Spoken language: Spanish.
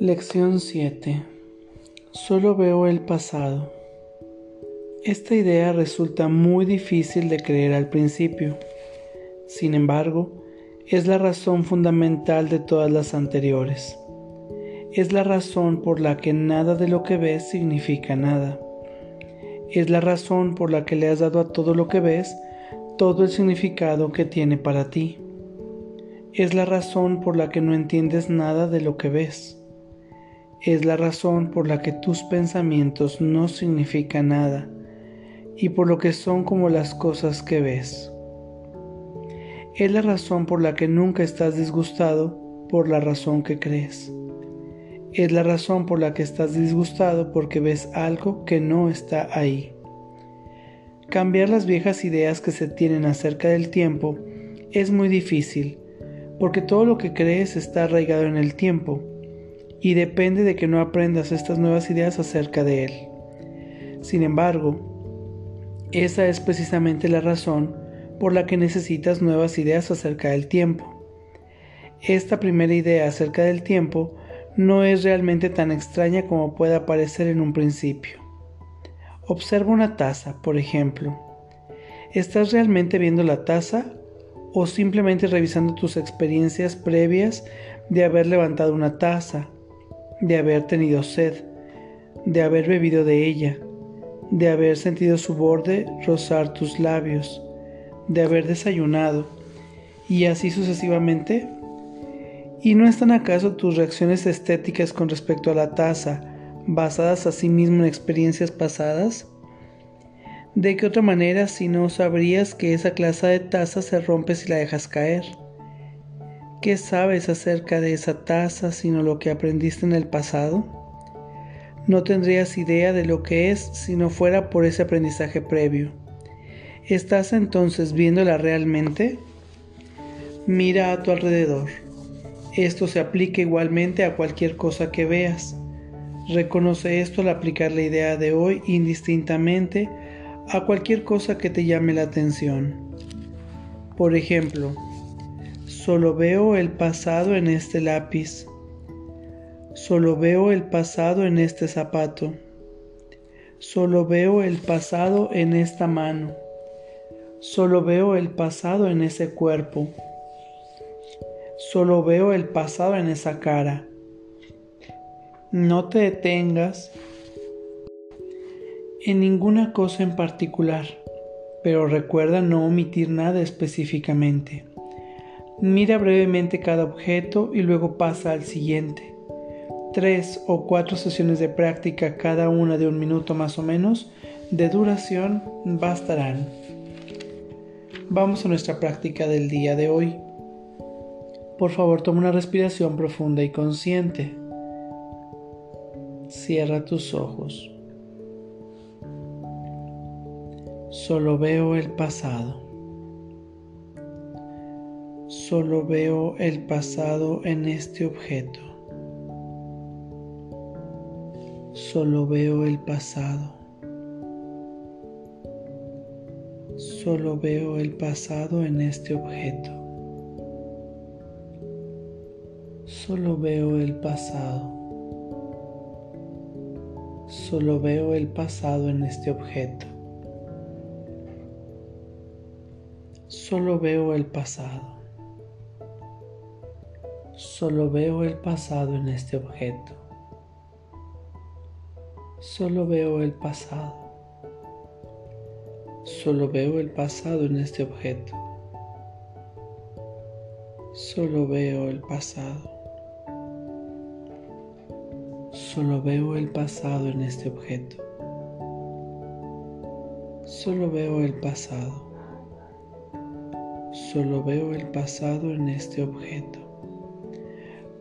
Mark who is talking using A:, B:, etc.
A: Lección 7. Solo veo el pasado. Esta idea resulta muy difícil de creer al principio. Sin embargo, es la razón fundamental de todas las anteriores. Es la razón por la que nada de lo que ves significa nada. Es la razón por la que le has dado a todo lo que ves todo el significado que tiene para ti. Es la razón por la que no entiendes nada de lo que ves es la razón por la que tus pensamientos no significan nada y por lo que son como las cosas que ves. Es la razón por la que nunca estás disgustado por la razón que crees. Es la razón por la que estás disgustado porque ves algo que no está ahí. Cambiar las viejas ideas que se tienen acerca del tiempo es muy difícil, porque todo lo que crees está arraigado en el tiempo y depende de que no aprendas estas nuevas ideas acerca de él. Sin embargo, esa es precisamente la razón por la que necesitas nuevas ideas acerca del tiempo. Esta primera idea acerca del tiempo no es realmente tan extraña como pueda parecer en un principio. Observa una taza, por ejemplo. ¿Estás realmente viendo la taza o simplemente revisando tus experiencias previas de haber levantado una taza, de haber tenido sed, de haber bebido de ella, de haber sentido su borde rozar tus labios, de haber desayunado, y así sucesivamente? ¿Y no están acaso tus reacciones estéticas con respecto a la taza basadas a sí mismo en experiencias pasadas? ¿De qué otra manera si no sabrías que esa clase de taza se rompe si la dejas caer? ¿Qué sabes acerca de esa taza sino lo que aprendiste en el pasado? No tendrías idea de lo que es si no fuera por ese aprendizaje previo. ¿Estás entonces viéndola realmente? Mira a tu alrededor. Esto se aplica igualmente a cualquier cosa que veas. Reconoce esto al aplicar la idea de hoy indistintamente a cualquier cosa que te llame la atención. Por ejemplo, Solo veo el pasado en este lápiz. Solo veo el pasado en este zapato. Solo veo el pasado en esta mano. Solo veo el pasado en ese cuerpo. Solo veo el pasado en esa cara. No te detengas en ninguna cosa en particular, pero recuerda no omitir nada específicamente. Mira brevemente cada objeto y luego pasa al siguiente. Tres o cuatro sesiones de práctica, cada una de un minuto más o menos, de duración bastarán. Vamos a nuestra práctica del día de hoy. Por favor, toma una respiración profunda y consciente. Cierra tus ojos. Solo veo el pasado. Solo veo el pasado en este objeto. Solo veo el pasado. Solo veo el pasado en este objeto. Solo veo el pasado. Solo veo el pasado en este objeto. Solo veo el pasado. Solo veo el pasado en este objeto. Solo veo el pasado. Solo veo el pasado en este objeto. Solo veo el pasado. Solo veo el pasado en este objeto. Solo veo el pasado. Solo veo el pasado en este objeto.